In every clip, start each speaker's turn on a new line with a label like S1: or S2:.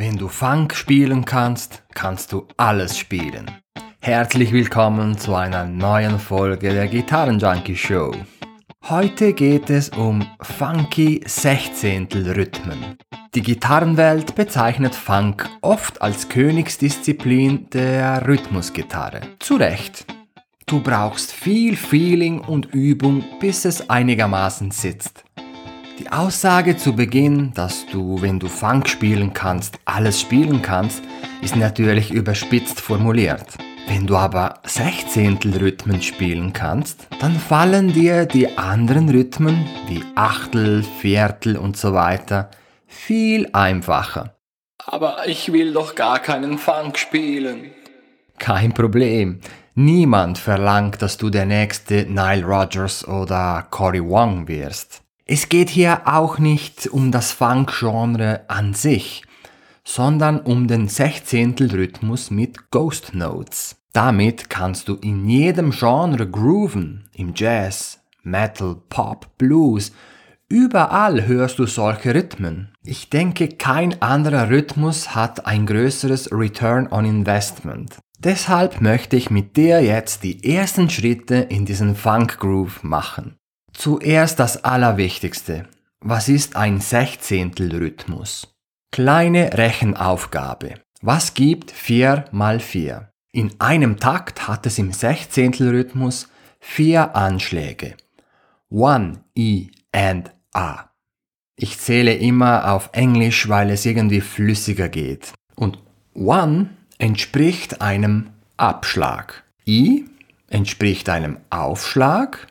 S1: Wenn du Funk spielen kannst, kannst du alles spielen. Herzlich willkommen zu einer neuen Folge der Gitarrenjunkie Show. Heute geht es um funky Sechzehntelrhythmen. Die Gitarrenwelt bezeichnet Funk oft als Königsdisziplin der Rhythmusgitarre. Zu Recht. Du brauchst viel Feeling und Übung, bis es einigermaßen sitzt. Die Aussage zu Beginn, dass du, wenn du Funk spielen kannst, alles spielen kannst, ist natürlich überspitzt formuliert. Wenn du aber Sechzehntelrhythmen spielen kannst, dann fallen dir die anderen Rhythmen wie Achtel, Viertel und so weiter viel einfacher.
S2: Aber ich will doch gar keinen Funk spielen.
S1: Kein Problem. Niemand verlangt, dass du der nächste Nile Rodgers oder Cory Wong wirst. Es geht hier auch nicht um das Funk-Genre an sich, sondern um den Sechzehntelrhythmus mit Ghost Notes. Damit kannst du in jedem Genre grooven, im Jazz, Metal, Pop, Blues, überall hörst du solche Rhythmen. Ich denke, kein anderer Rhythmus hat ein größeres Return on Investment. Deshalb möchte ich mit dir jetzt die ersten Schritte in diesen Funk Groove machen. Zuerst das Allerwichtigste. Was ist ein Sechzehntelrhythmus? Kleine Rechenaufgabe. Was gibt 4 mal 4? In einem Takt hat es im Sechzehntelrhythmus vier Anschläge. One, E and A. Ich zähle immer auf Englisch, weil es irgendwie flüssiger geht. Und One entspricht einem Abschlag. E entspricht einem Aufschlag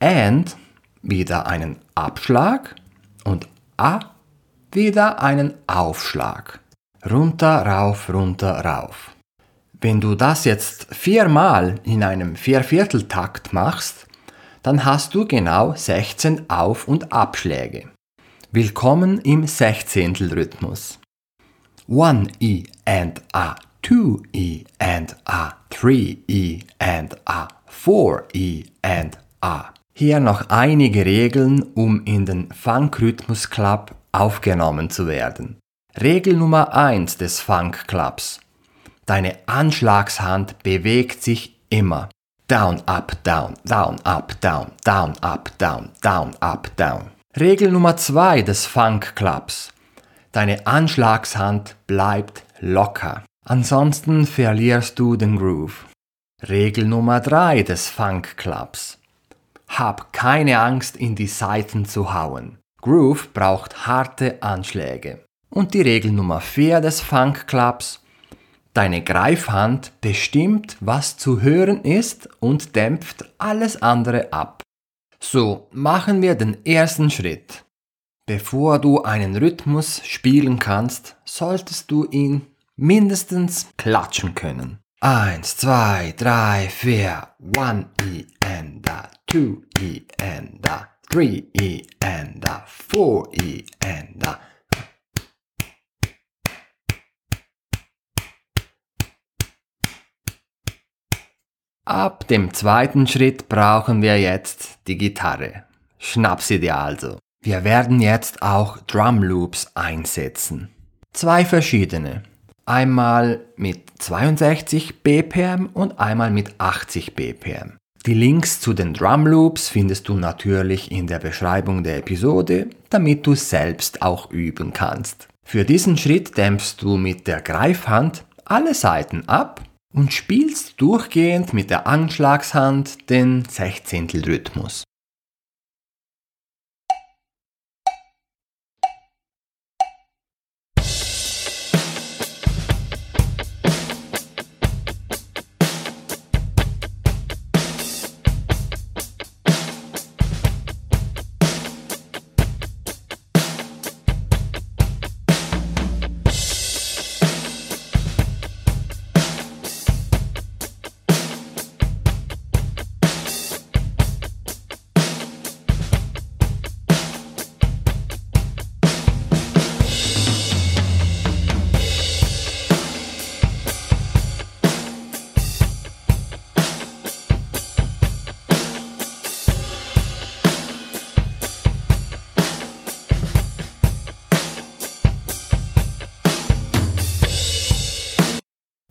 S1: and wieder einen Abschlag und A wieder einen Aufschlag. Runter, rauf, runter, rauf. Wenn du das jetzt viermal in einem Viervierteltakt machst, dann hast du genau 16 Auf- und Abschläge. Willkommen im Sechzehntelrhythmus. 1 E and A, 2 E and A, 3 E and A, 4 E and A. Hier noch einige Regeln, um in den Funk Rhythmus Club aufgenommen zu werden. Regel Nummer 1 des Funk Clubs. Deine Anschlagshand bewegt sich immer. Down, up, down, down, up, down, down, up, down, down, up, down. Regel Nummer 2 des Funk Clubs. Deine Anschlagshand bleibt locker. Ansonsten verlierst du den Groove. Regel Nummer 3 des Funk Clubs. Hab keine Angst, in die Saiten zu hauen. Groove braucht harte Anschläge. Und die Regel Nummer 4 des Funk Clubs. Deine Greifhand bestimmt, was zu hören ist und dämpft alles andere ab. So, machen wir den ersten Schritt. Bevor du einen Rhythmus spielen kannst, solltest du ihn mindestens klatschen können. Eins, zwei, drei, vier, one E and a, two E and a, three E and a, four E and a. Ab dem zweiten Schritt brauchen wir jetzt die Gitarre. Schnapp sie dir also. Wir werden jetzt auch Drum Loops einsetzen. Zwei verschiedene. Einmal mit 62 BPM und einmal mit 80 BPM. Die Links zu den Drum Loops findest du natürlich in der Beschreibung der Episode, damit du selbst auch üben kannst. Für diesen Schritt dämpfst du mit der Greifhand alle Seiten ab und spielst durchgehend mit der Anschlagshand den Sechzehntelrhythmus.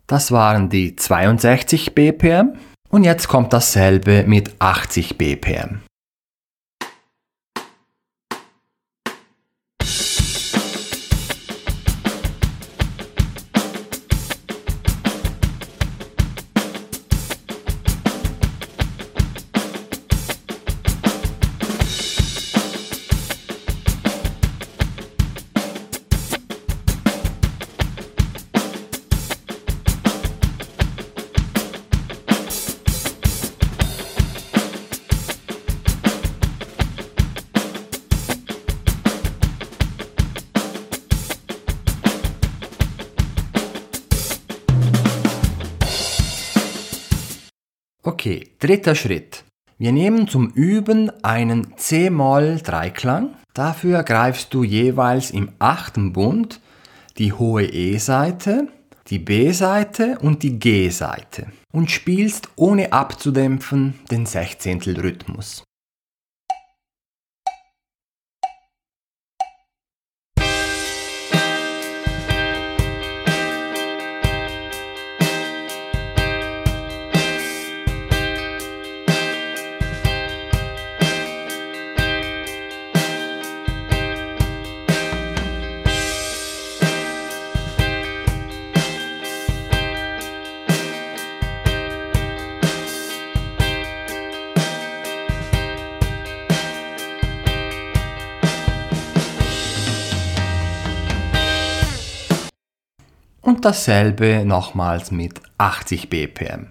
S1: Das waren die 62 BPM. Und jetzt kommt dasselbe mit 80 BPM. Okay, dritter Schritt. Wir nehmen zum Üben einen C-Moll-Dreiklang. Dafür greifst du jeweils im achten Bund die hohe E-Seite, die B-Seite und die G-Seite und spielst ohne abzudämpfen den Sechzehntel Und dasselbe nochmals mit 80 BPM.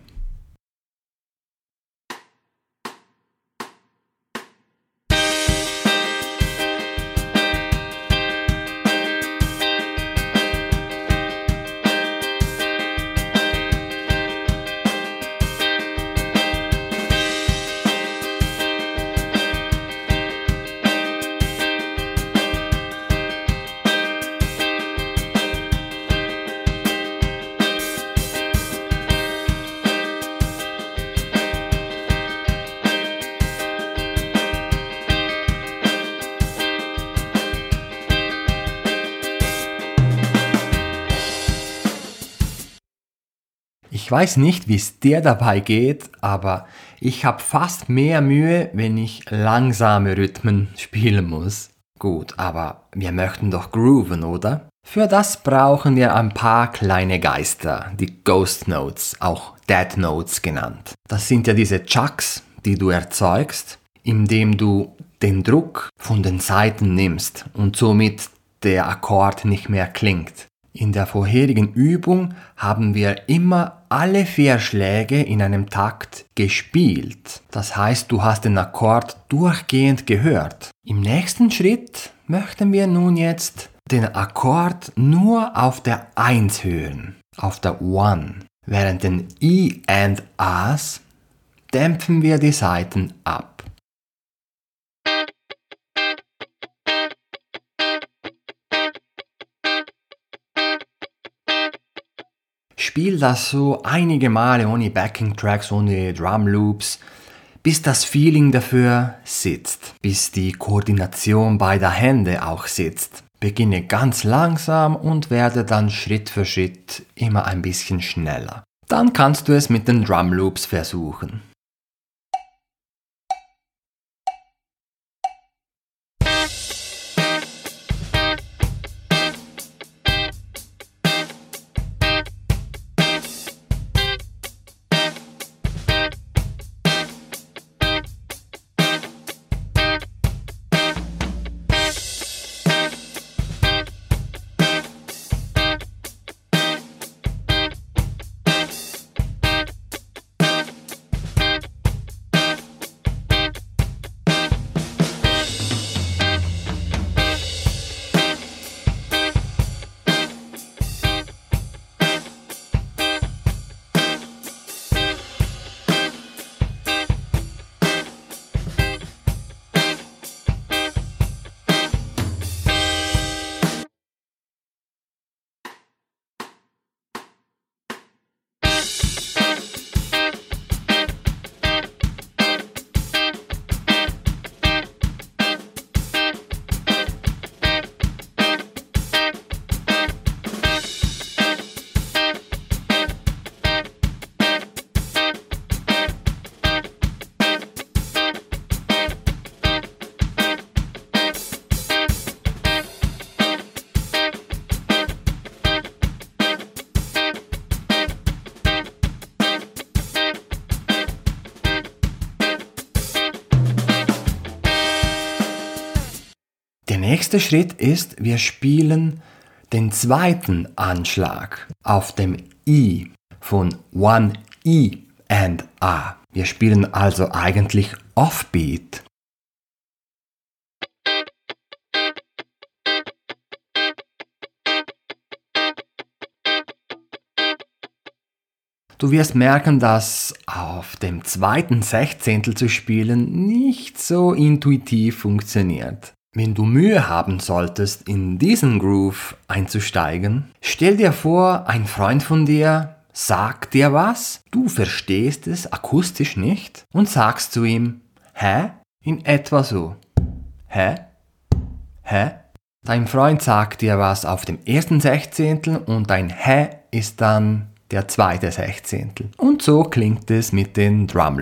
S1: Ich weiß nicht, wie es dir dabei geht, aber ich habe fast mehr Mühe, wenn ich langsame Rhythmen spielen muss. Gut, aber wir möchten doch grooven, oder? Für das brauchen wir ein paar kleine Geister, die Ghost Notes, auch Dead Notes genannt. Das sind ja diese Chucks, die du erzeugst, indem du den Druck von den Saiten nimmst und somit der Akkord nicht mehr klingt. In der vorherigen Übung haben wir immer alle vier Schläge in einem Takt gespielt. Das heißt, du hast den Akkord durchgehend gehört. Im nächsten Schritt möchten wir nun jetzt den Akkord nur auf der 1 hören, auf der 1. Während den I and As dämpfen wir die Saiten ab. Spiel das so einige Male ohne Backing Tracks, ohne Drum Loops, bis das Feeling dafür sitzt, bis die Koordination beider Hände auch sitzt. Beginne ganz langsam und werde dann Schritt für Schritt immer ein bisschen schneller. Dann kannst du es mit den Drum Loops versuchen. Nächste Schritt ist, wir spielen den zweiten Anschlag auf dem I von One E and A. Wir spielen also eigentlich Offbeat. Du wirst merken, dass auf dem zweiten Sechzehntel zu spielen nicht so intuitiv funktioniert. Wenn du Mühe haben solltest, in diesen Groove einzusteigen, stell dir vor, ein Freund von dir sagt dir was, du verstehst es akustisch nicht und sagst zu ihm, hä? In etwa so. Hä? Hä? Dein Freund sagt dir was auf dem ersten Sechzehntel und dein Hä ist dann der zweite Sechzehntel. Und so klingt es mit den Drum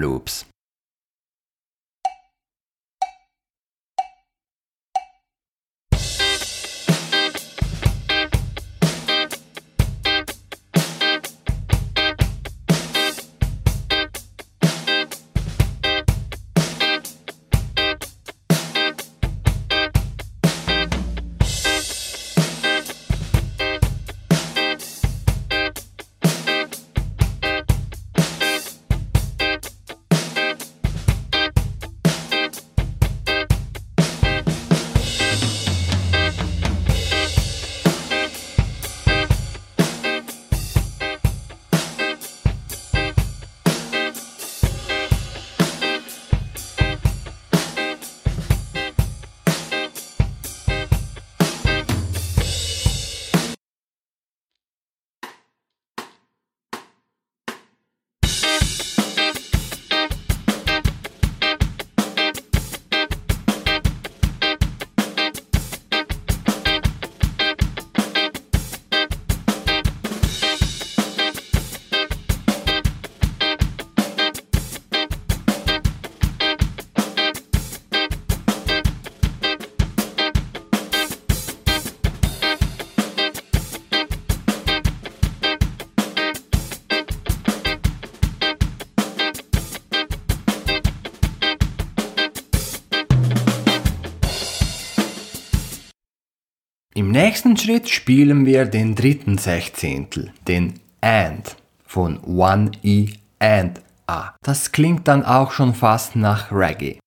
S1: Schritt spielen wir den dritten Sechzehntel, den AND von One E and A. Das klingt dann auch schon fast nach Reggae.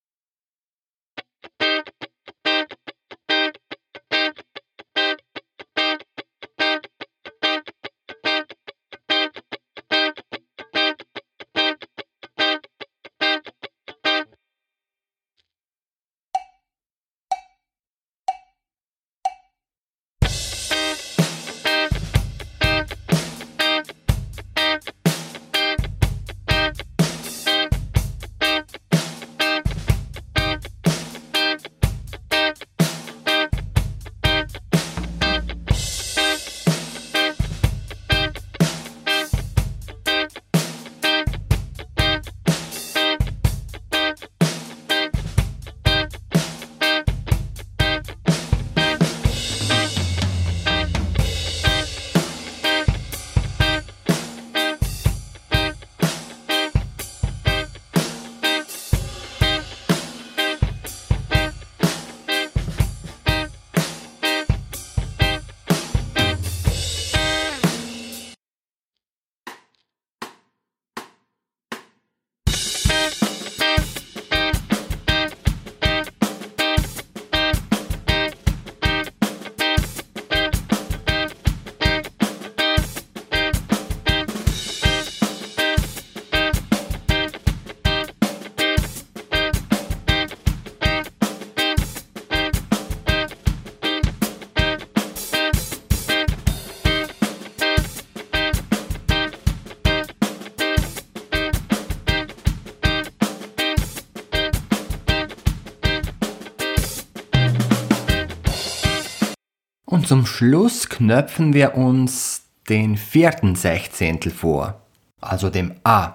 S1: Zum Schluss knöpfen wir uns den vierten Sechzehntel vor, also dem A.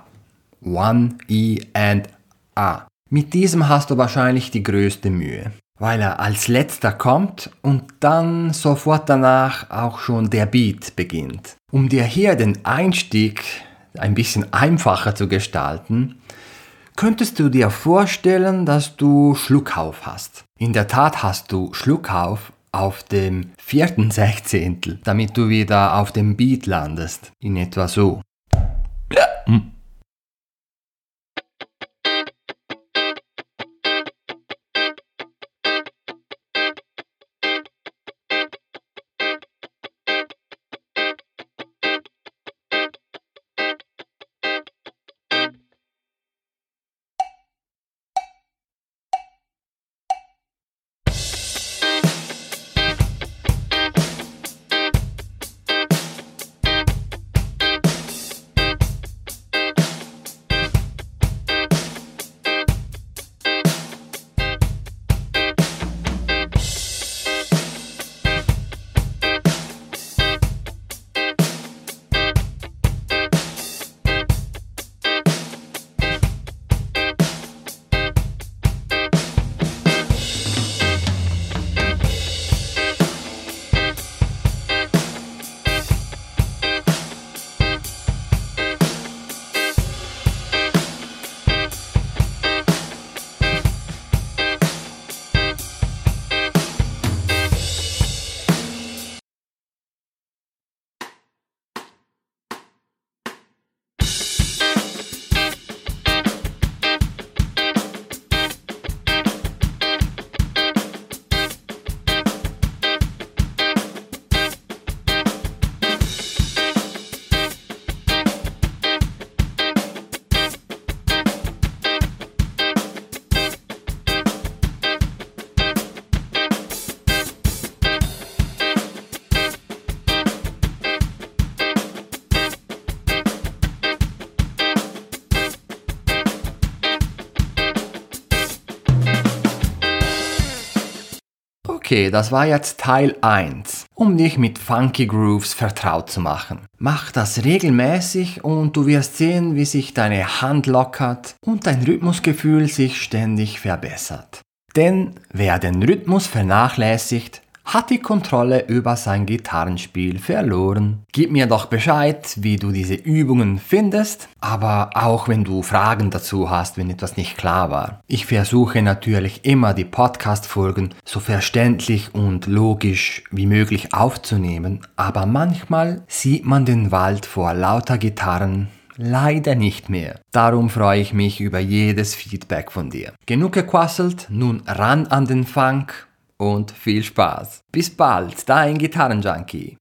S1: One, E and A. Mit diesem hast du wahrscheinlich die größte Mühe, weil er als letzter kommt und dann sofort danach auch schon der Beat beginnt. Um dir hier den Einstieg ein bisschen einfacher zu gestalten, könntest du dir vorstellen, dass du Schluckauf hast. In der Tat hast du Schluckauf auf dem vierten Sechzehntel, damit du wieder auf dem Beat landest. In etwa so. Hm. Okay, das war jetzt Teil 1, um dich mit Funky Grooves vertraut zu machen. Mach das regelmäßig und du wirst sehen, wie sich deine Hand lockert und dein Rhythmusgefühl sich ständig verbessert. Denn wer den Rhythmus vernachlässigt, hat die Kontrolle über sein Gitarrenspiel verloren. Gib mir doch Bescheid, wie du diese Übungen findest, aber auch wenn du Fragen dazu hast, wenn etwas nicht klar war. Ich versuche natürlich immer die Podcast-Folgen so verständlich und logisch wie möglich aufzunehmen, aber manchmal sieht man den Wald vor lauter Gitarren Leider nicht mehr. Darum freue ich mich über jedes Feedback von dir. Genug gequasselt, nun ran an den Funk und viel Spaß. Bis bald, dein Gitarrenjunkie.